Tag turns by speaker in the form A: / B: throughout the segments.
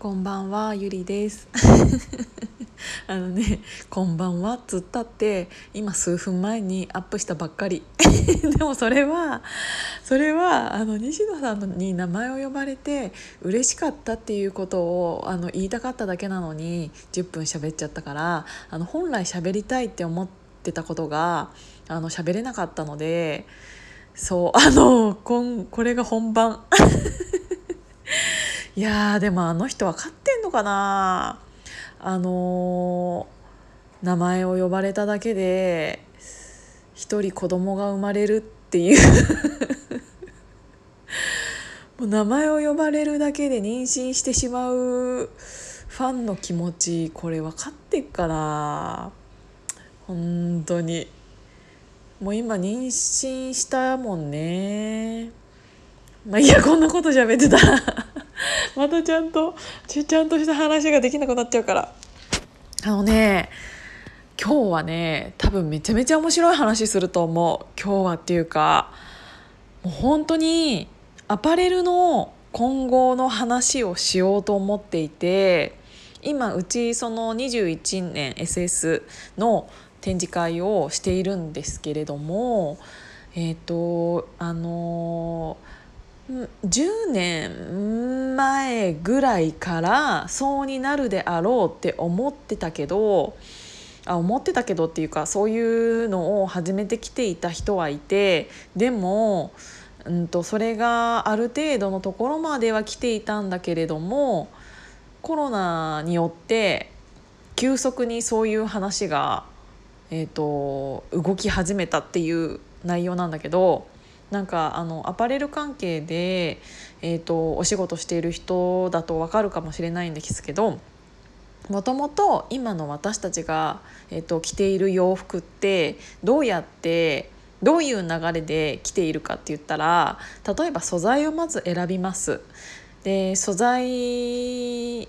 A: こんばんはゆりです あのね「こんばんは」っつったって今数分前にアップしたばっかり。でもそれはそれはあの西野さんに名前を呼ばれて嬉しかったっていうことをあの言いたかっただけなのに10分喋っちゃったからあの本来喋りたいって思ってたことがあの喋れなかったのでそうあのこんこれが本番。いやでもあの人分かってんのかな。あのー、名前を呼ばれただけで一人子供が生まれるっていう。もう名前を呼ばれるだけで妊娠してしまうファンの気持ちこれ分かってっかな。本当に。もう今妊娠したもんね。まあいやこんなこと喋ってた またちゃんとちゃんとした話ができなくなっちゃうから。あのね今日はね多分めちゃめちゃ面白い話すると思う。今日はっていうかもう本当にアパレルの今後の話をしようと思っていて今うちその21年 SS の展示会をしているんですけれどもえっ、ー、とあのー10年前ぐらいからそうになるであろうって思ってたけどあ思ってたけどっていうかそういうのを始めてきていた人はいてでも、うんと、それがある程度のところまでは来ていたんだけれどもコロナによって急速にそういう話が、えーと動き始めたっていう内容なんだけど。なんかあのアパレル関係で、えーと、お仕事している人だと分かるかもしれないんですけどもともと今の私たちが、えーと、着ている洋服ってどうやってどういう流れで着ているかって言ったら例えば素材をまず選びます。で素材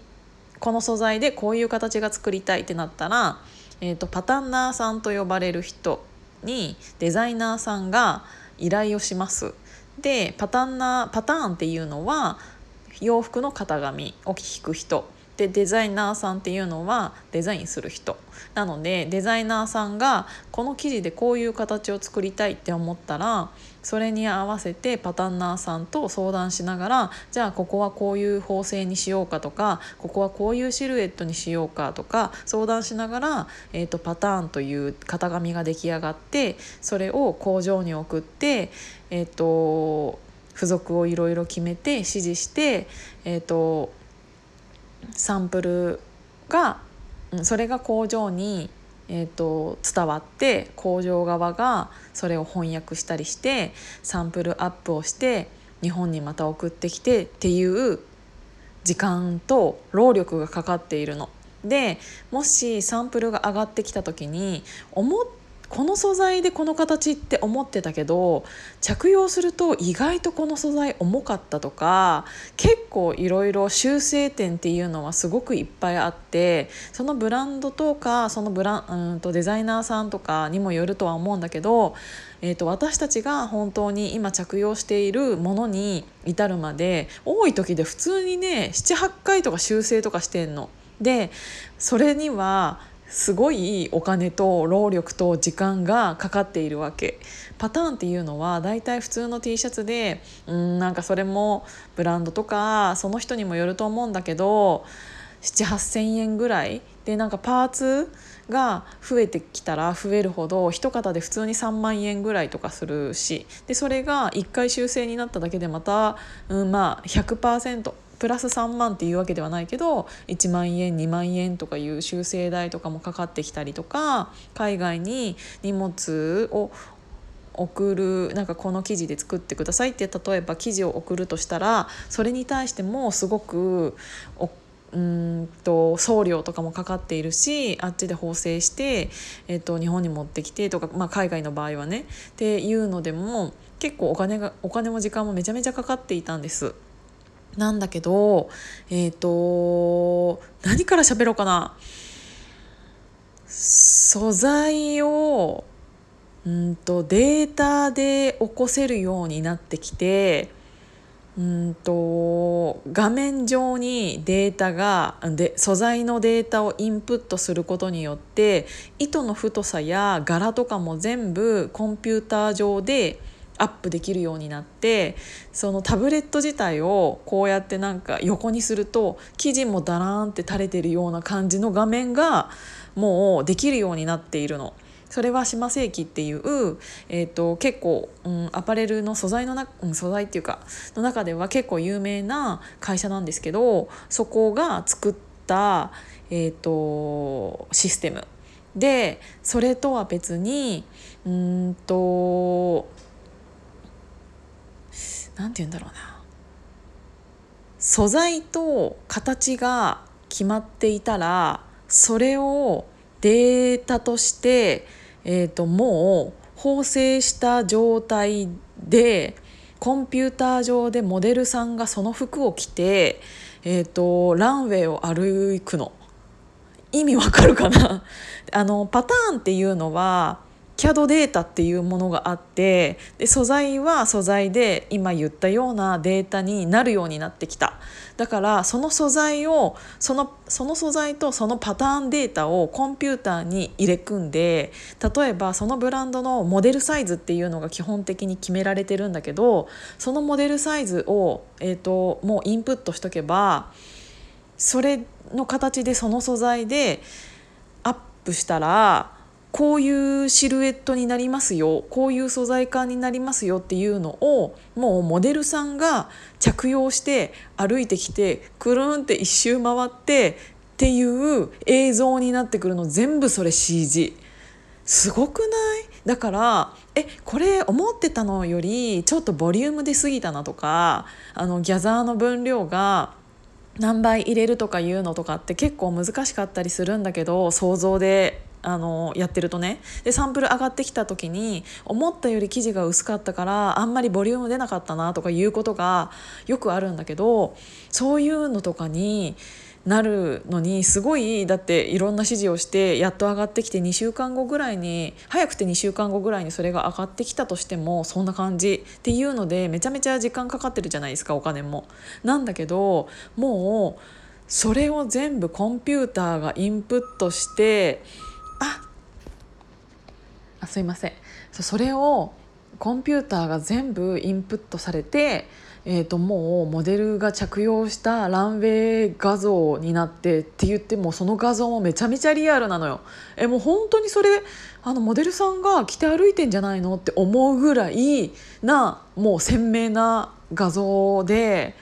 A: この素材でこういう形が作りたいってなったら、えーとパタンナーさんと呼ばれる人にデザイナーさんが依頼をします。でパターンなパターンっていうのは洋服の型紙を引く人でデザイナーさんっていうのはデザインする人。なのでデザイナーさんがこの生地でこういう形を作りたいって思ったらそれに合わせてパタンナーさんと相談しながらじゃあここはこういう縫製にしようかとかここはこういうシルエットにしようかとか相談しながら、えーと、パターンという型紙が出来上がってそれを工場に送って、えーと、付属をいろいろ決めて指示して、えーとサンプルがそれが工場に、えーと、伝わって工場側がそれを翻訳したりしてサンプルアップをして日本にまた送ってきてっていう時間と労力がかかっているの。でもしサンプルが上がってきた時に思っこの素材でこの形って思ってたけど着用すると意外とこの素材重かったとか結構いろいろ修正点っていうのはすごくいっぱいあってそのブランドとかそのブラうんとデザイナーさんとかにもよるとは思うんだけど、えー、と私たちが本当に今着用しているものに至るまで多い時で普通にね78回とか修正とかしてんの。でそれにはすごいお金と労力と時間がかかっているわけ。パターンっていうのはだいたい普通の T シャツでうんなんかそれもブランドとかその人にもよると思うんだけど7,8,000円ぐらい。でなんかパーツが増えてきたら増えるほど一型で普通に3万円ぐらいとかするし。でそれが1回修正になっただけでまた、うん、まあ100%プラス3万っていうわけではないけど1万円2万円とかいう修正代とかもかかってきたりとか海外に荷物を送るなんかこの生地で作ってくださいって例えば生地を送るとしたらそれに対してもすごくうんと送料とかもかかっているしあっちで縫製して、えー、と日本に持ってきてとか、まあ、海外の場合はねっていうのでも結構お金がお金も時間もめちゃめちゃかかっていたんです。なんだけどえっ、ー、と何から喋ろうかな。素材をうんとデータで起こせるようになってきてうんと画面上にデータがで素材のデータをインプットすることによって糸の太さや柄とかも全部コンピューター上でアップできるようになってそのタブレット自体をこうやってなんか横にすると生地もダラーンって垂れてるような感じの画面がもうできるようになっているの。それは島世紀っていう、えーと、結構、うん、アパレルの素材のな、うん、素材っていうかの中では結構有名な会社なんですけどそこが作った、えーと、システムでそれとは別にうんと何て言うんだろうな。素材と形が決まっていたらそれをデータとしてえーと、もう縫製した状態でコンピューター上でモデルさんがその服を着て、えーと、ランウェイを歩くの。意味わかるかな？あのパターンっていうのは CAD データっていうものがあってで素材は素材で今言ったようなデータになるようになってきた。だからその素材をそのその素材とそのパターンデータをコンピューターに入れ組んで例えばそのブランドのモデルサイズっていうのが基本的に決められてるんだけどそのモデルサイズを、えーと、もうインプットしとけばそれの形でその素材でアップしたらこういうシルエットになりますよこういう素材感になりますよっていうのをもうモデルさんが着用して歩いてきてくるんって一周回ってっていう映像になってくるの全部それ CG すごくない？だからえこれ思ってたのよりちょっとボリューム出過ぎたなとかあのギャザーの分量が何倍入れるとかいうのとかって結構難しかったりするんだけど想像であのやってるとねでサンプル上がってきた時に思ったより生地が薄かったからあんまりボリューム出なかったなとかいうことがよくあるんだけどそういうのとかになるのにすごいだっていろんな指示をしてやっと上がってきて2週間後ぐらいに早くて2週間後ぐらいにそれが上がってきたとしてもそんな感じっていうのでめちゃめちゃ時間かかってるじゃないですかお金も。なんだけどもうそれを全部コンピューターがインプットしてああすいませんそれをコンピューターが全部インプットされて、えー、ともうモデルが着用したランウェイ画像になってって言ってもその画像もめちゃめちゃリアルなのよ。えもう本当にそれあのモデルさんが着て歩いてんじゃないの？って思うぐらいなもう鮮明な画像で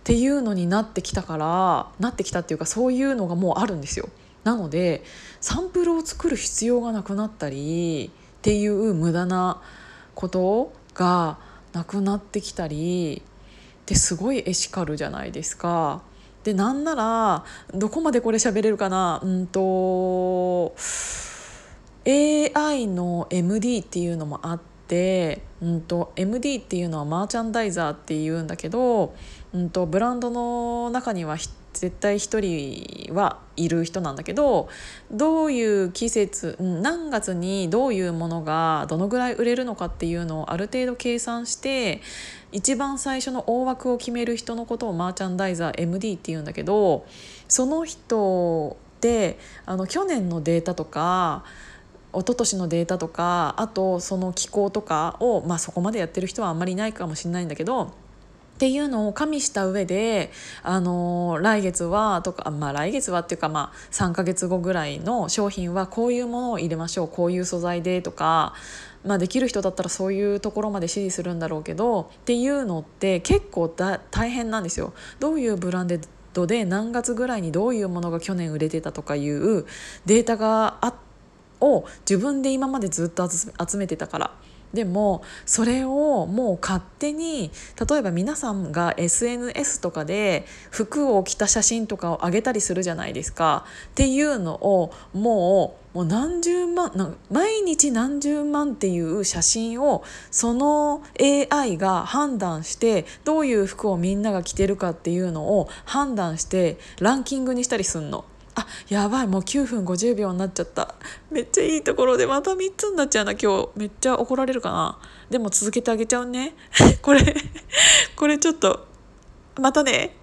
A: っていうのになってきたからなってきたっていうかそういうのがもうあるんですよ。なのでサンプルを作る必要がなくなったりっていう無駄なことがなくなってきたりってすごいエシカルじゃないですか。でなんならどこまでこれ喋れるかな？うんと AI の MD っていうのもあって、うんと、MD っていうのはマーチャンダイザーっていうんだけど、うんとブランドの中には絶対1人はいる人なんだけどどういう季節何月にどういうものがどのぐらい売れるのかっていうのをある程度計算して一番最初の大枠を決める人のことをマーチャンダイザー MD っていうんだけどその人ってあの去年のデータとか一昨年のデータとかあとその気候とかを、まあ、そこまでやってる人はあんまりいないかもしれないんだけどっていうのを加味した上で、あの来月はとか、まあ、来月はっていうか、まあ、3ヶ月後ぐらいの商品はこういうものを入れましょうこういう素材でとか、まあ、できる人だったらそういうところまで指示するんだろうけどっていうのって結構だ大変なんですよ。どういうブランドで何月ぐらいにどういうものが去年売れてたとかいうデータがあを自分で今までずっと集めてたから。でもそれをもう勝手に例えば皆さんが SNS とかで服を着た写真とかを上げたりするじゃないですかっていうのをもうもう何十万毎日何十万っていう写真をその AI が判断してどういう服をみんなが着てるかっていうのを判断してランキングにしたりすんの。あやばいもう9分50秒になっちゃった。めっちゃいいところでまた3つになっちゃうな今日。めっちゃ怒られるかな。でも続けてあげちゃうね。これこれちょっとまたね。